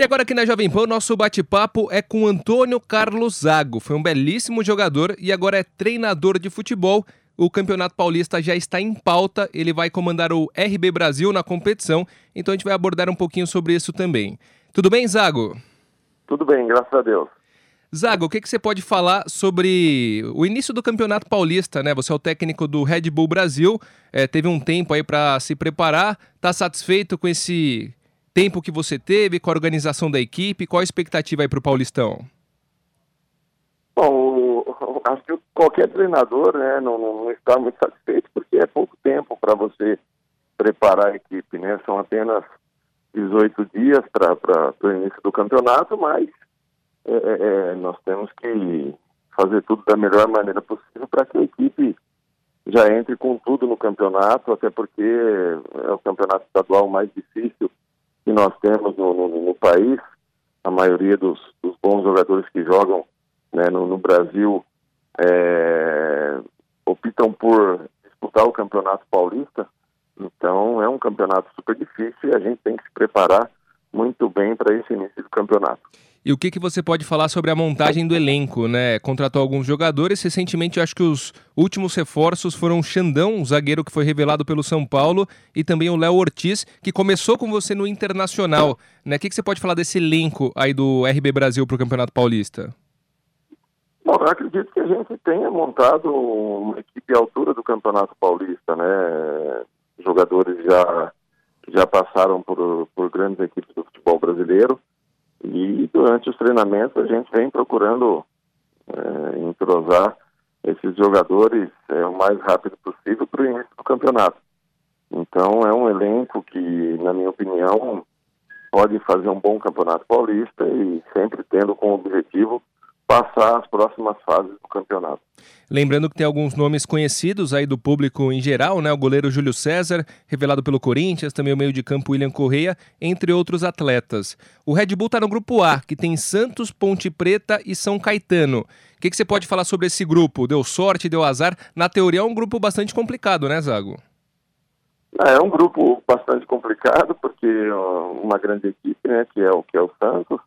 E agora aqui na Jovem Pan, nosso bate-papo é com Antônio Carlos Zago. Foi um belíssimo jogador e agora é treinador de futebol. O Campeonato Paulista já está em pauta, ele vai comandar o RB Brasil na competição, então a gente vai abordar um pouquinho sobre isso também. Tudo bem, Zago? Tudo bem, graças a Deus. Zago, o que, que você pode falar sobre o início do Campeonato Paulista, né? Você é o técnico do Red Bull Brasil, é, teve um tempo aí para se preparar, está satisfeito com esse tempo que você teve, com a organização da equipe? Qual a expectativa aí para o Paulistão? Bom, acho que qualquer treinador né, não, não está muito satisfeito porque é pouco tempo para você preparar a equipe, né? São apenas 18 dias para o início do campeonato, mas é, é, é, nós temos que fazer tudo da melhor maneira possível para que a equipe já entre com tudo no campeonato, até porque é o campeonato estadual mais difícil que nós temos no, no, no país, a maioria dos, dos, bons jogadores que jogam né, no, no, Brasil é, optam por disputar o Campeonato Paulista. Então é um campeonato super difícil e a gente tem que se preparar muito bem para esse início do campeonato. E o que, que você pode falar sobre a montagem do elenco, né? Contratou alguns jogadores. Recentemente, acho que os últimos reforços foram o Xandão, um zagueiro que foi revelado pelo São Paulo, e também o Léo Ortiz, que começou com você no Internacional. Né? O que, que você pode falar desse elenco aí do RB Brasil para o Campeonato Paulista? Bom, eu acredito que a gente tenha montado uma equipe à altura do Campeonato Paulista, né? Jogadores já já passaram por, por grandes equipes do futebol brasileiro e durante os treinamentos a gente vem procurando é, entrosar esses jogadores é, o mais rápido possível para o início do campeonato. Então é um elenco que, na minha opinião, pode fazer um bom campeonato paulista e sempre tendo como objetivo passar as próximas fases do campeonato. Lembrando que tem alguns nomes conhecidos aí do público em geral, né? O goleiro Júlio César, revelado pelo Corinthians, também o meio de campo William Correia, entre outros atletas. O Red Bull está no grupo A, que tem Santos, Ponte Preta e São Caetano. O que, que você pode falar sobre esse grupo? Deu sorte, deu azar? Na teoria é um grupo bastante complicado, né, Zago? É um grupo bastante complicado, porque uma grande equipe, né, que é o que é o Santos,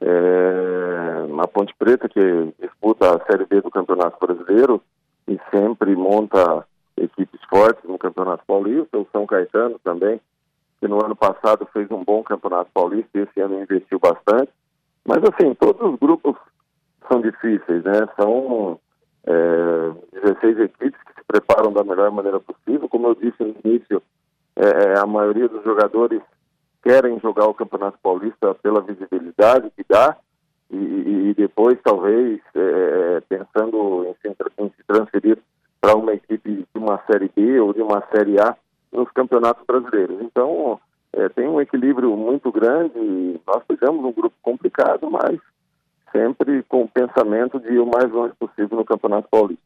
é, a Ponte Preta, que disputa a Série B do Campeonato Brasileiro e sempre monta equipes fortes no Campeonato Paulista, o São Caetano também, que no ano passado fez um bom Campeonato Paulista e esse ano investiu bastante. Mas, assim, todos os grupos são difíceis, né? São é, 16 equipes que se preparam da melhor maneira possível. Como eu disse no início, é, é a maioria dos jogadores querem jogar o Campeonato Paulista pela visibilidade que dá e, e depois talvez é, é, pensando em se, em se transferir para uma equipe de uma Série B ou de uma Série A nos campeonatos brasileiros. Então é, tem um equilíbrio muito grande. Nós pegamos um grupo complicado, mas sempre com o pensamento de ir o mais longe possível no Campeonato Paulista.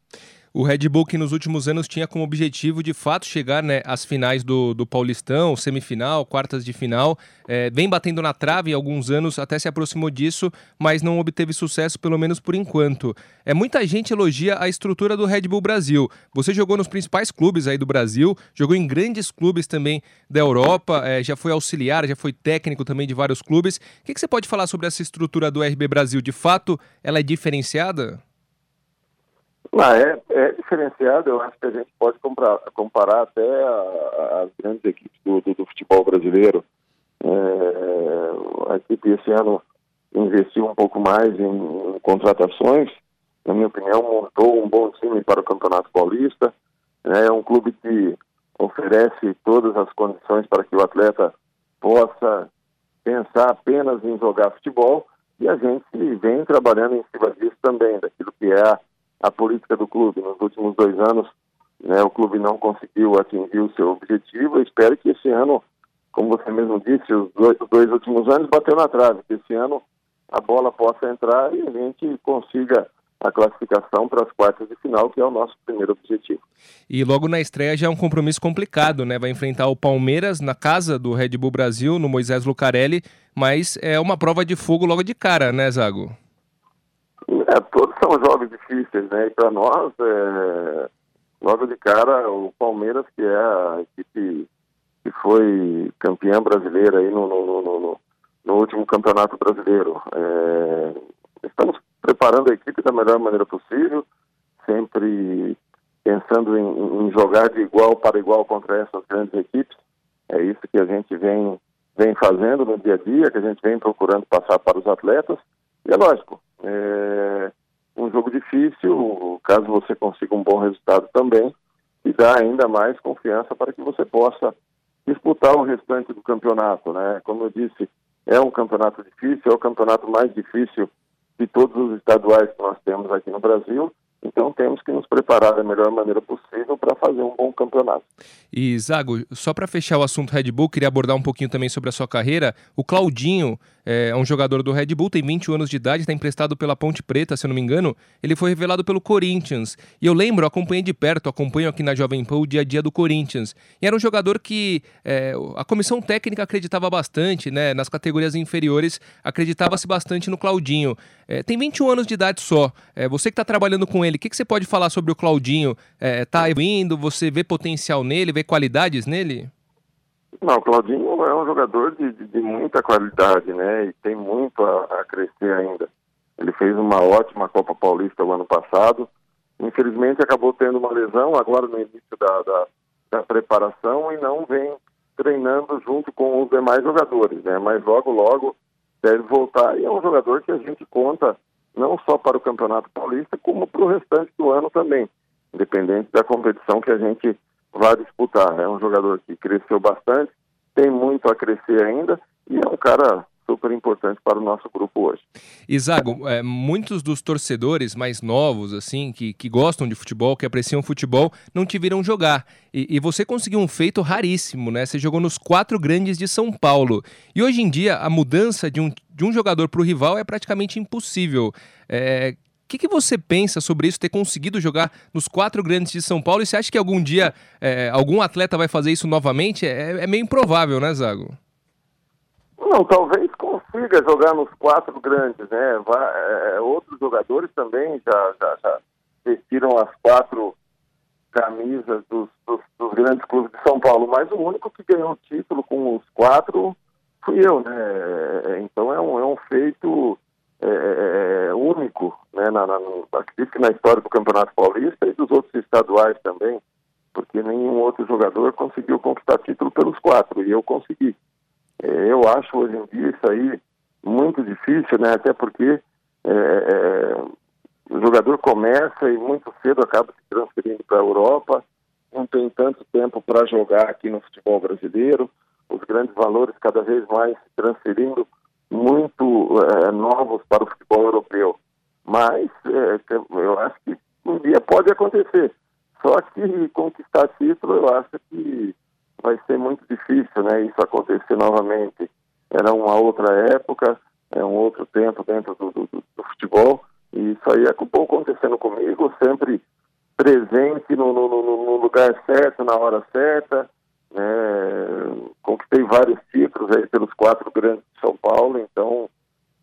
O Red Bull que nos últimos anos tinha como objetivo de fato chegar né, às finais do, do Paulistão, semifinal, quartas de final, é, vem batendo na trave em alguns anos, até se aproximou disso, mas não obteve sucesso, pelo menos por enquanto. É, muita gente elogia a estrutura do Red Bull Brasil. Você jogou nos principais clubes aí do Brasil, jogou em grandes clubes também da Europa, é, já foi auxiliar, já foi técnico também de vários clubes. O que, que você pode falar sobre essa estrutura do RB Brasil? De fato, ela é diferenciada? Ah, é, é diferenciado, eu acho que a gente pode comparar, comparar até as grandes equipes do, do, do futebol brasileiro. É, a equipe esse ano investiu um pouco mais em, em, contratações, na minha opinião, montou um bom time para o Campeonato Paulista. É um clube que oferece todas as condições para que o atleta possa pensar apenas em jogar futebol e a gente vem trabalhando em cima disso também, daquilo que é a a política do clube. Nos últimos dois anos, né, o clube não conseguiu atingir o seu objetivo. Eu espero que esse ano, como você mesmo disse, os dois, os dois últimos anos bateu na trave, que esse ano a bola possa entrar e a gente consiga a classificação para as quartas de final, que é o nosso primeiro objetivo. E logo na estreia já é um compromisso complicado, né? Vai enfrentar o Palmeiras na casa do Red Bull Brasil, no Moisés Lucarelli, mas é uma prova de fogo logo de cara, né, Zago? É, todos são jogos difíceis, né? E para nós, é, logo de cara, o Palmeiras, que é a equipe que foi campeã brasileira aí no, no, no, no último campeonato brasileiro. É, estamos preparando a equipe da melhor maneira possível, sempre pensando em, em, jogar de igual para igual contra essas grandes equipes. É isso que a gente vem, vem fazendo no dia a dia, que a gente vem procurando passar para os atletas. E é lógico, difícil, caso você consiga um bom resultado também, e dá ainda mais confiança para que você possa disputar o restante do campeonato, né? Como eu disse, é um campeonato difícil, é o campeonato mais difícil de todos os estaduais que nós temos aqui no Brasil então temos que nos preparar da melhor maneira possível para fazer um bom campeonato. E Zago, só para fechar o assunto Red Bull, queria abordar um pouquinho também sobre a sua carreira. O Claudinho é um jogador do Red Bull, tem 21 anos de idade, está emprestado pela Ponte Preta, se eu não me engano. Ele foi revelado pelo Corinthians. E eu lembro, acompanhei de perto, acompanho aqui na Jovem Pan o dia a dia do Corinthians. E era um jogador que é, a comissão técnica acreditava bastante, né? Nas categorias inferiores, acreditava-se bastante no Claudinho. É, tem 21 anos de idade só. É, você que está trabalhando com ele, o que, que você pode falar sobre o Claudinho? É, tá indo, você vê potencial nele, vê qualidades nele? Não, o Claudinho é um jogador de, de, de muita qualidade, né? E tem muito a, a, crescer ainda. Ele fez uma ótima Copa Paulista o ano passado. Infelizmente acabou tendo uma lesão agora no início da, da, da preparação e não vem treinando junto com os demais jogadores, né? Mas logo, logo deve voltar e é um jogador que a gente conta não só para o Campeonato Paulista, como para o restante do ano também, independente da competição que a gente vai disputar. É um jogador que cresceu bastante, tem muito a crescer ainda e é um cara super importante para o nosso grupo hoje. Isago, é, muitos dos torcedores mais novos, assim, que, que gostam de futebol, que apreciam futebol, não te viram jogar. E, e, você conseguiu um feito raríssimo, né? Você jogou nos quatro grandes de São Paulo. E hoje em dia, a mudança de um, de um jogador para o rival é praticamente impossível. É, o que, que, você pensa sobre isso, ter conseguido jogar nos quatro grandes de São Paulo? E você acha que algum dia é, algum atleta vai fazer isso novamente? É, é meio improvável, né, Zago? Não, talvez consiga jogar nos quatro grandes, né? Vai, é, é, outros jogadores também já, já, já, vestiram as quatro camisas dos, dos, dos, grandes clubes de São Paulo, mas o único que ganhou o título com os quatro fui eu, né? É, então é um, é um feito é, é único, né? Na, na, acredito que na história do Campeonato Paulista e dos outros estaduais também, porque nenhum outro jogador conseguiu conquistar título pelos quatro, e eu consegui. É, eu acho hoje em dia isso aí muito difícil, né? Até porque é, é, o jogador começa e muito cedo acaba se transferindo para a Europa, não tem tanto tempo para jogar aqui no futebol brasileiro, os grandes valores cada vez mais se transferindo muito é, novos para o futebol europeu. Mas é, eu acho que um dia pode acontecer. Só que conquistar título eu acho que vai ser muito difícil, né? Isso acontecer novamente. Era uma outra época, é um outro tempo dentro do, do, do futebol e isso aí acabou acontecendo comigo, sempre presente no, no, no, lugar certo, na hora certa. Né? Conquistei vários títulos aí pelos quatro grandes de São Paulo, então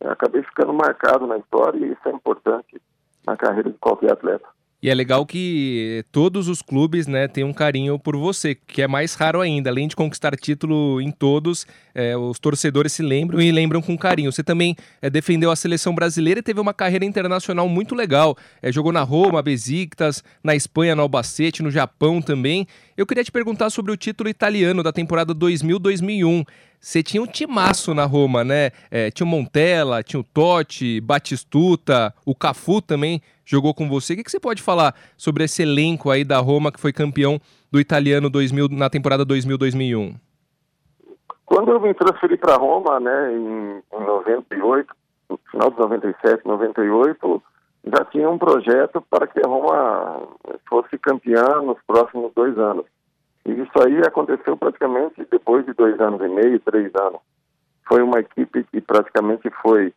acabei ficando marcado na história e isso é importante na carreira de qualquer atleta. E é legal que todos os clubes né, têm um carinho por você, que é mais raro ainda. Além de conquistar título em todos, é, os torcedores se lembram e lembram com carinho. Você também é, defendeu a seleção brasileira e teve uma carreira internacional muito legal. É, jogou na Roma, Besiktas, na Espanha, no Albacete, no Japão também. Eu queria te perguntar sobre o título italiano da temporada 2000-2001. Você tinha um timaço na Roma, né? É, tinha o Montella, tinha o Totti, Batistuta, o Cafu também jogou com você. O que, que você pode falar sobre esse elenco aí da Roma que foi campeão do italiano 2000, na temporada 2000-2001? Quando eu me transferi para Roma, né, em, em 98, no final de 97, 98, já tinha um projeto para que a Roma fosse campeã nos próximos dois anos. E isso aí aconteceu praticamente depois de dois anos e meio, três anos. Foi uma equipe que praticamente foi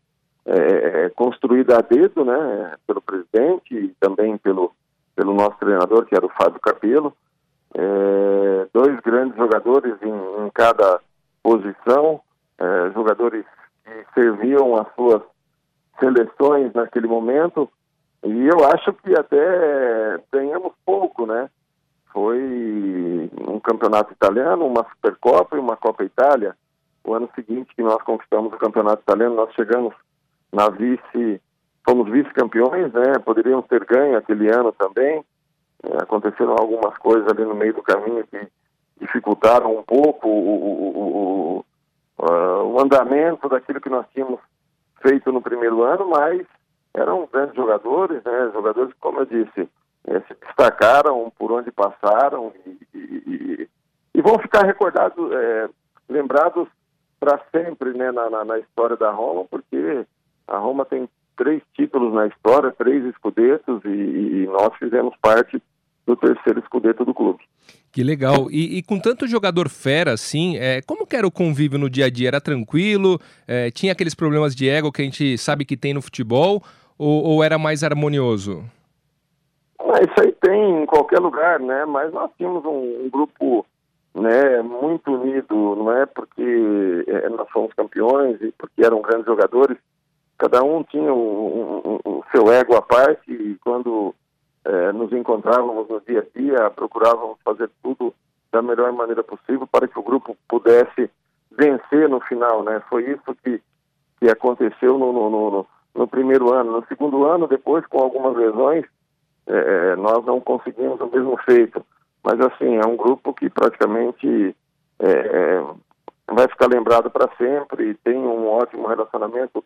é, é, construída a dedo, né, pelo presidente e também pelo, pelo nosso treinador, que era o Fábio Capello. É, dois grandes jogadores em, em cada posição, é, jogadores que serviam as suas seleções naquele momento, e eu acho que até ganhamos pouco, né? Foi um campeonato italiano, uma Supercopa e uma Copa Itália, o ano seguinte que nós conquistamos o campeonato italiano, nós chegamos na vice, fomos vice-campeões, né? Poderíamos ter ganho aquele ano também. É, aconteceram algumas coisas ali no meio do caminho que dificultaram um pouco o, o, o, o andamento daquilo que nós tínhamos feito no primeiro ano, mas eram grandes jogadores, né? Jogadores, como eu disse, é, se destacaram por onde passaram e, e, e vão ficar recordados, é, lembrados para sempre né, na, na, na, história da Roma, porque a Roma tem três títulos na história, três escudetos, e, e nós fizemos parte do terceiro escudeto do clube. Que legal. E, e, com tanto jogador fera assim, é, como que era o convívio no dia a dia? Era tranquilo? É, tinha aqueles problemas de ego que a gente sabe que tem no futebol? Ou, ou era mais harmonioso? Ah, isso aí tem em qualquer lugar, né? Mas nós tínhamos um, um grupo né, muito unido, não é porque é, nós fomos campeões e porque eram grandes jogadores, cada um tinha o, seu ego à parte e quando é, nos encontrávamos no dia a dia, procurávamos fazer tudo da melhor maneira possível para que o grupo pudesse vencer no final, né? Foi isso que, que aconteceu no, no, no, no primeiro ano. No segundo ano, depois, com algumas lesões, é, é, nós não conseguimos o mesmo feito. Mas, assim, é um grupo que praticamente é, é vai ficar lembrado para sempre, tem um ótimo relacionamento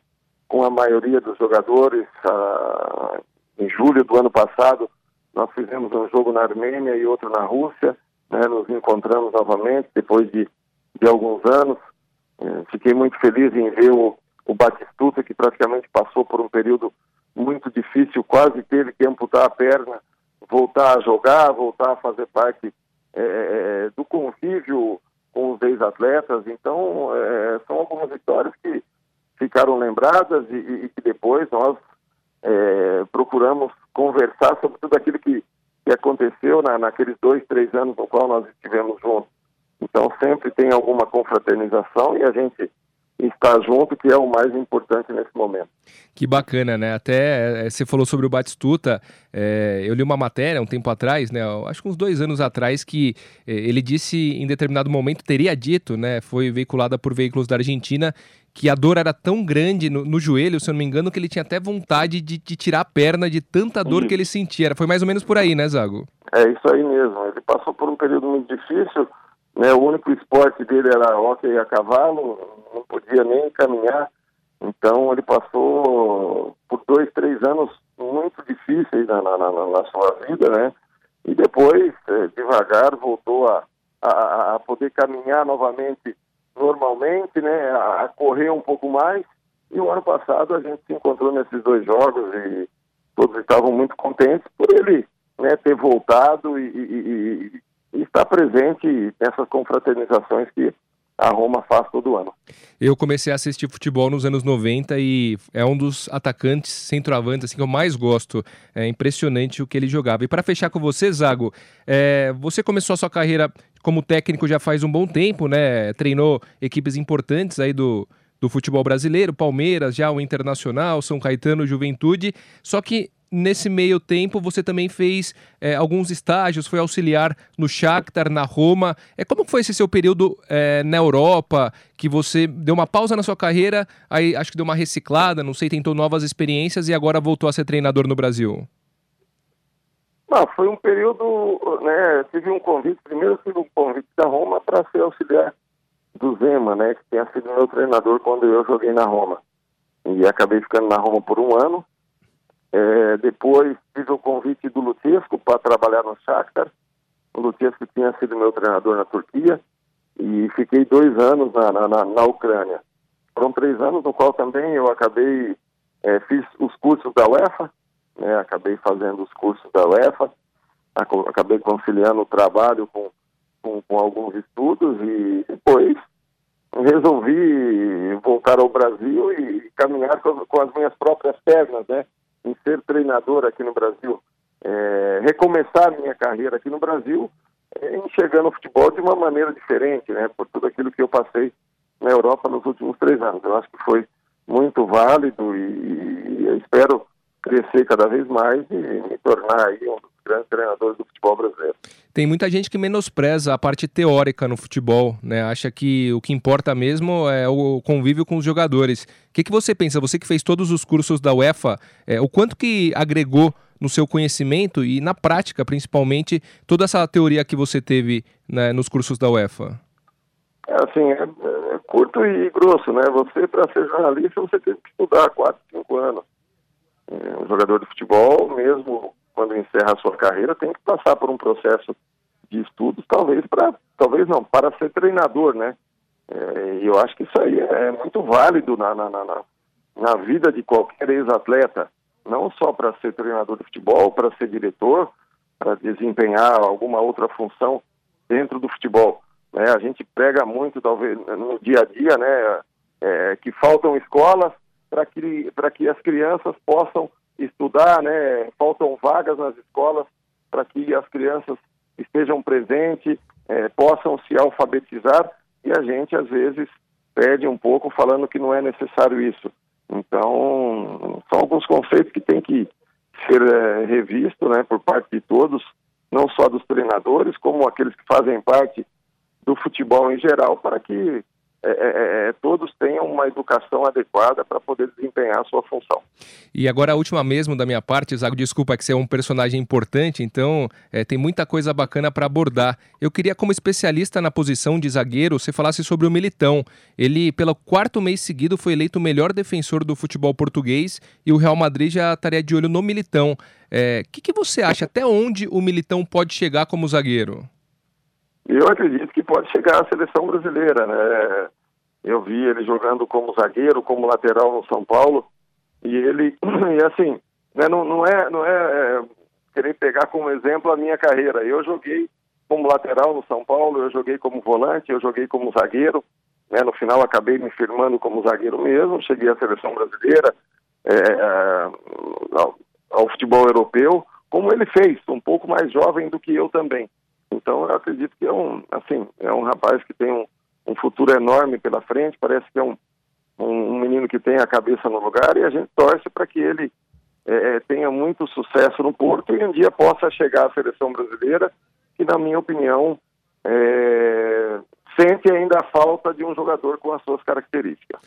com a maioria dos jogadores. Ah, em julho do ano passado, nós fizemos um jogo na Armênia e outro na Rússia, né, nos encontramos novamente depois de, de alguns anos. É, fiquei muito feliz em ver o, o Batistuta, que praticamente passou por um período muito difícil, quase teve que amputar a perna, voltar a jogar, voltar a fazer parte é, é, é do convívio com os ex-atletas. Então, é, são algumas histórias que ficaram lembradas e, e que depois nós é, procuramos conversar sobre tudo aquilo que, que aconteceu na, naqueles dois, três anos no qual nós estivemos juntos. Então, sempre tem alguma confraternização e a gente estar junto, que é o mais importante nesse momento. Que bacana, né? Até é, você falou sobre o Batistuta, é, eu li uma matéria um tempo atrás, né? Acho que uns dois anos atrás, que é, ele disse em determinado momento, teria dito, né? Foi veiculada por veículos da Argentina, que a dor era tão grande no, no joelho, se eu não me engano, que ele tinha até vontade de, de tirar a perna de tanta dor isso. que ele sentia. Foi mais ou menos por aí, né, Zago? É isso aí mesmo. Ele passou por um período muito difícil, né? O único esporte dele era hockey a cavalo, não podia nem caminhar. Então ele passou por dois, três anos muito difíceis na, na, na, na sua vida, né? E depois, é, devagar, voltou a, a, a, poder caminhar novamente normalmente, né? A, a, correr um pouco mais. E o ano passado a gente se encontrou nesses dois jogos e todos estavam muito contentes por ele né, ter voltado e, e, e, e estar presente nessas confraternizações que a Roma faz todo ano. Eu comecei a assistir futebol nos anos 90 e é um dos atacantes centroavantes assim, que eu mais gosto. É impressionante o que ele jogava. E para fechar com você, Zago, é, você começou a sua carreira como técnico já faz um bom tempo, né? Treinou equipes importantes aí do, do futebol brasileiro, Palmeiras, já o Internacional, São Caetano, Juventude. Só que nesse meio tempo você também fez é, alguns estágios, foi auxiliar no Shakhtar, na Roma. É, como foi esse seu período é, na Europa, que você deu uma pausa na sua carreira, aí acho que deu uma reciclada, não sei, tentou novas experiências e agora voltou a ser treinador no Brasil? Não, foi um período, né, tive um convite, primeiro tive um convite da Roma para ser auxiliar do Zema, né, que tinha sido meu treinador quando eu joguei na Roma. E acabei ficando na Roma por um ano, é, depois tive o convite do Lutesco para trabalhar no Shakhtar. O Lutesco tinha sido meu treinador na Turquia e fiquei dois anos na, na, na Ucrânia. Foram três anos no qual também eu acabei, é, fiz os cursos da UEFA, né, acabei fazendo os cursos da UEFA, acabei conciliando o trabalho com, com, com alguns estudos e depois resolvi voltar ao Brasil e caminhar com, com as minhas próprias pernas, né? Em ser treinador aqui no Brasil, é, recomeçar minha carreira aqui no Brasil, é, enxergando o futebol de uma maneira diferente, né? Por tudo aquilo que eu passei na Europa nos últimos três anos. Eu acho que foi muito válido e, e espero crescer cada vez mais e me tornar aí um dos grandes treinadores do futebol brasileiro. Tem muita gente que menospreza a parte teórica no futebol, né? Acha que o que importa mesmo é o convívio com os jogadores. O que, que você pensa? Você que fez todos os cursos da UEFA, é, o quanto que agregou no seu conhecimento e na prática, principalmente, toda essa teoria que você teve né, nos cursos da UEFA? É assim, é, é curto e grosso, né? Você, para ser jornalista, você tem que estudar 4, 5 anos. É, um jogador de futebol, mesmo quando encerra a sua carreira, tem que passar por um processo de estudos, talvez para, talvez não, para ser treinador, né? É, eu acho que isso aí é muito válido na, na, na, na vida de qualquer ex-atleta, não só para ser treinador de futebol, para ser diretor, para desempenhar alguma outra função dentro do futebol. Né? A gente prega muito, talvez, no dia a dia, né? É, que faltam escolas para que, que as crianças possam estudar, né? Faltam vagas nas escolas para que as crianças estejam presentes, é, possam se alfabetizar e a gente às vezes perde um pouco falando que não é necessário isso. Então, são alguns conceitos que tem que ser é, revisto, né, por parte de todos, não só dos treinadores, como aqueles que fazem parte do futebol em geral, para que é, é, é, todos tenham uma educação adequada para poder desempenhar a sua função. E agora a última mesmo da minha parte, Zago, desculpa que você é um personagem importante, então é, tem muita coisa bacana para abordar. Eu queria, como especialista na posição de zagueiro, você falasse sobre o Militão. Ele, pelo quarto mês seguido, foi eleito o melhor defensor do futebol português e o Real Madrid já estaria de olho no Militão. O é, que, que você acha? Até onde o Militão pode chegar como zagueiro? Eu acredito que pode chegar à seleção brasileira, né? Eu vi ele jogando como zagueiro, como lateral no São Paulo, e ele, e assim, né, não, não, é, não é, é querer pegar como exemplo a minha carreira. Eu joguei como lateral no São Paulo, eu joguei como volante, eu joguei como zagueiro. Né, no final acabei me firmando como zagueiro mesmo, cheguei à seleção brasileira, é, ao, ao futebol europeu, como ele fez, um pouco mais jovem do que eu também. Então eu acredito que é um, assim, é um rapaz que tem um, um futuro enorme pela frente, parece que é um, um, um, menino que tem a cabeça no lugar e a gente torce para que ele é, é, tenha muito sucesso no Porto e um dia possa chegar à seleção brasileira, que na minha opinião é, sente ainda a falta de um jogador com as suas características.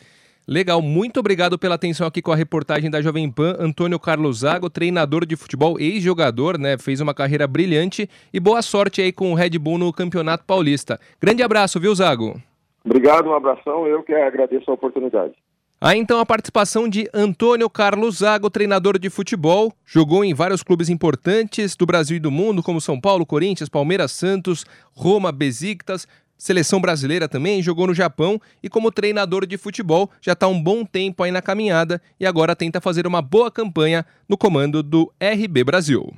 Legal, muito obrigado pela atenção aqui com a reportagem da Jovem Pan. Antônio Carlos Zago, treinador de futebol, ex-jogador, né? Fez uma carreira brilhante e boa sorte aí com o Red Bull no Campeonato Paulista. Grande abraço, viu, Zago? Obrigado, um abração. Eu que agradeço a oportunidade. Aí então a participação de Antônio Carlos Zago, treinador de futebol, jogou em vários clubes importantes do Brasil e do mundo, como São Paulo, Corinthians, Palmeiras, Santos, Roma, Besiktas, Seleção brasileira também jogou no Japão e, como treinador de futebol, já está um bom tempo aí na caminhada e agora tenta fazer uma boa campanha no comando do RB Brasil.